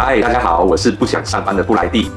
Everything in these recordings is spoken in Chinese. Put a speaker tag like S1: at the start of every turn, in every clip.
S1: 嗨，大家好，我是不想上班的布莱蒂。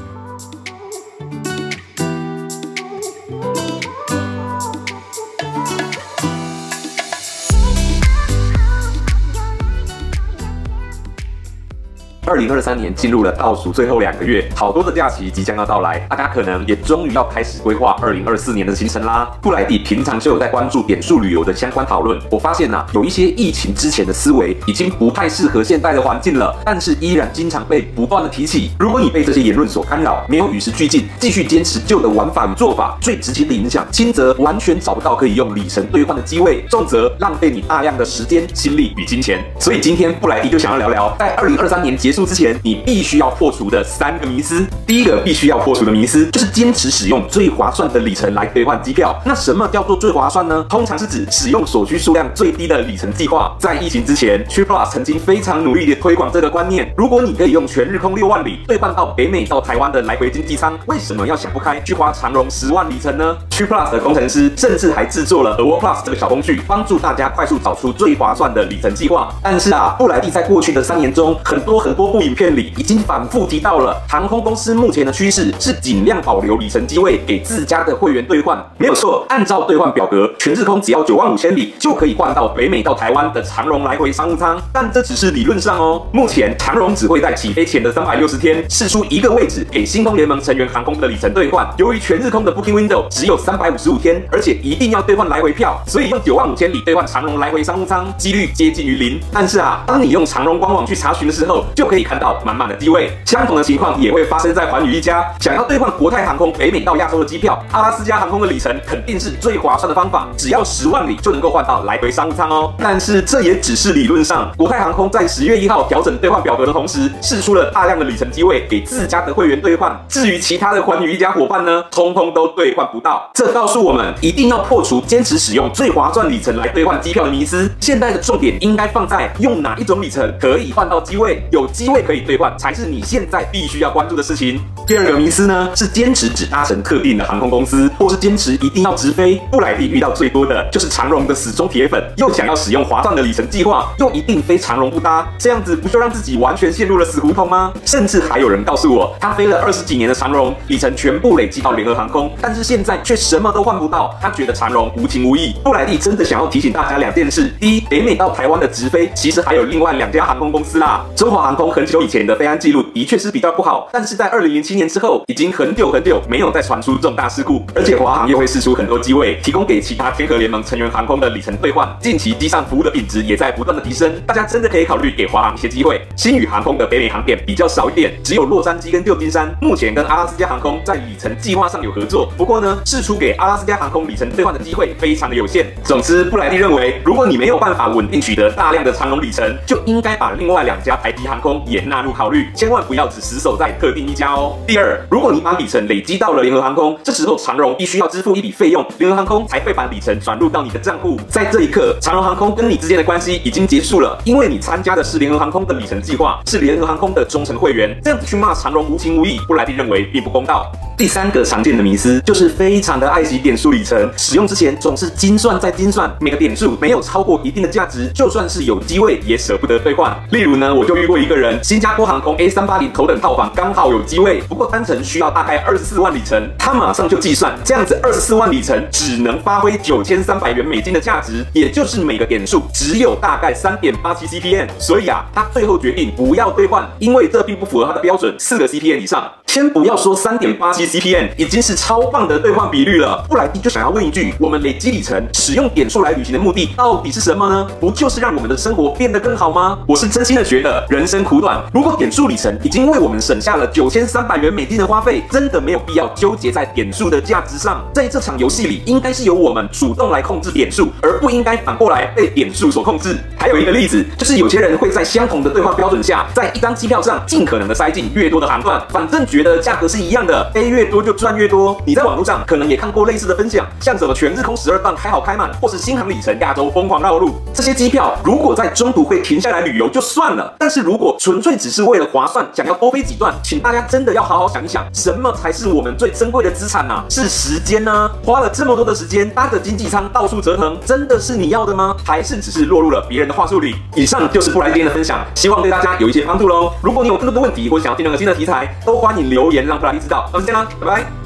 S1: 二零二三年进入了倒数最后两个月，好多的假期即将要到来，大家可能也终于要开始规划二零二四年的行程啦。布莱迪平常就有在关注点数旅游的相关讨论，我发现呐、有一些疫情之前的思维已经不太适合现代的环境了，但是依然经常被不断的提起。如果你被这些言论所干扰，没有与时俱进，继续坚持旧的玩法与做法，最直接的影响，轻则完全找不到可以用里程兑换的机会，重则浪费你大量的时间、心力与金钱。所以今天布莱迪就想要聊聊，在二零二三年结束。之前，你必须要破除的三个迷思。第一个必须要破除的迷思，就是坚持使用最划算的里程来兑换机票。那什么叫做最划算呢？通常是指使用所需数量最低的里程计划。在疫情之前，TripPlus 曾经非常努力地推广这个观念。如果你可以用全日空六万里兑换到北美到台湾的来回经济舱，为什么要想不开去花长荣十万里程呢 Plus 的工程师甚至还制作了 AwardPlus 这个小工具，帮助大家快速找出最划算的里程计划。但是啊，布莱蒂在过去的三年中，很多很多部影片里已经反复提到了，航空公司目前的趋势是尽量保留里程机位给自家的会员兑换。没有错，按照兑换表格，全日空只要九万五千里就可以换到北美到台湾的长荣来回商务舱。但这只是理论上哦。目前长荣只会在起飞前的三百六十天释出一个位置给星空联盟成员航空的里程兑换。由于全日空的 Booking Window 只有三三百五十五天，而且一定要兑换来回票，所以用九万五千里兑换长荣来回商务舱几率接近于零。但是啊，当你用长荣官网去查询的时候，就可以看到。满满的机位，相同的情况也会发生在寰宇一家。想要兑换国泰航空北美到亚洲的机票，阿拉斯加航空的里程肯定是最划算的方法，只要十万里就能够换到来回商务舱哦。但是这也只是理论上。国泰航空在十月一号调整兑换表格的同时，释出了大量的里程机位给自家的会员兑换。至于其他的寰宇一家伙伴呢，通通都兑换不到。这告诉我们，一定要破除坚持使用最划算里程来兑换机票的迷思。现在的重点应该放在用哪一种里程可以换到机位，有机会可以兑。换才是你现在必须要关注的事情。第二个迷思呢，是坚持只搭乘特定的航空公司，或是坚持一定要直飞。布莱蒂遇到最多的就是长荣的死忠铁粉，又想要使用划算的里程计划，又一定非长荣不搭，这样子不就让自己完全陷入了死胡同吗？甚至还有人告诉我，他飞了二十几年的长荣，里程全部累积到联合航空，但是现在却什么都换不到，他觉得长荣无情无义。布莱蒂真的想要提醒大家两件事：第一，北美到台湾的直飞其实还有另外两家航空公司啦，中华航空很久以前的飞安记录的确是比较不好，但是在二零零七年之后，已经很久很久没有再传出重大事故，而且华航又会释出很多机位，提供给其他天河联盟成员航空的里程兑换。近期机上服务的品质也在不断的提升，大家真的可以考虑给华航一些机会。新宇航空的北美航点比较少一点，只有洛杉矶跟旧金山。目前跟阿拉斯加航空在里程计划上有合作，不过呢，释出给阿拉斯加航空里程兑换的机会非常的有限。总之，布莱蒂认为，如果你没有办法稳定取得大量的长荣里程，就应该把另外两家台籍航空也纳入考虑。千万不要只死守在特定一家哦。第二，如如果你把里程累积到了联合航空，这时候长荣必须要支付一笔费用，联合航空才会把里程转入到你的账户。在这一刻，长荣航空跟你之间的关系已经结束了，因为你参加的是联合航空的里程计划，是联合航空的忠诚会员。这样子去骂长荣无情无义，布莱蒂认为并不公道。第三个常见的迷思就是非常的爱惜点数里程，使用之前总是精算再精算，每个点数没有超过一定的价值，就算是有机会也舍不得兑换。例如呢，我就遇过一个人，新加坡航空 A 三八零头等套房刚好有机位，不过单程需要大概二十四万里程，他马上就计算，这样子二十四万里程只能发挥九千三百元美金的价值，也就是每个点数只有大概三点八七 CPN，所以啊，他最后决定不要兑换，因为这并不符合他的标准，四个 CPN 以上。先不要说三点八七 CPM，已经是超棒的兑换比率了。布莱迪就想要问一句：我们累积里程、使用点数来旅行的目的到底是什么呢？不就是让我们的生活变得更好吗？我是真心的觉得，人生苦短，如果点数里程已经为我们省下了九千三百元美金的花费，真的没有必要纠结在点数的价值上。在这场游戏里，应该是由我们主动来控制点数，而不应该反过来被点数所控制。还有一个例子，就是有些人会在相同的兑换标准下，在一张机票上尽可能的塞进越多的航段，反正觉觉得价格是一样的，飞越多就赚越多。你在网络上可能也看过类似的分享，像什么全日空十二棒开好开满，或是新航里程亚洲疯狂绕路，这些机票如果在中途会停下来旅游就算了，但是如果纯粹只是为了划算，想要多飞几段，请大家真的要好好想一想，什么才是我们最珍贵的资产啊？是时间呢？花了这么多的时间搭着经济舱到处折腾，真的是你要的吗？还是只是落入了别人的话术里？以上就是布莱今天的分享，希望对大家有一些帮助喽。如果你有更多的问题或想要听任何新的题材，都欢迎留言让布莱知道。那么先啦，拜拜。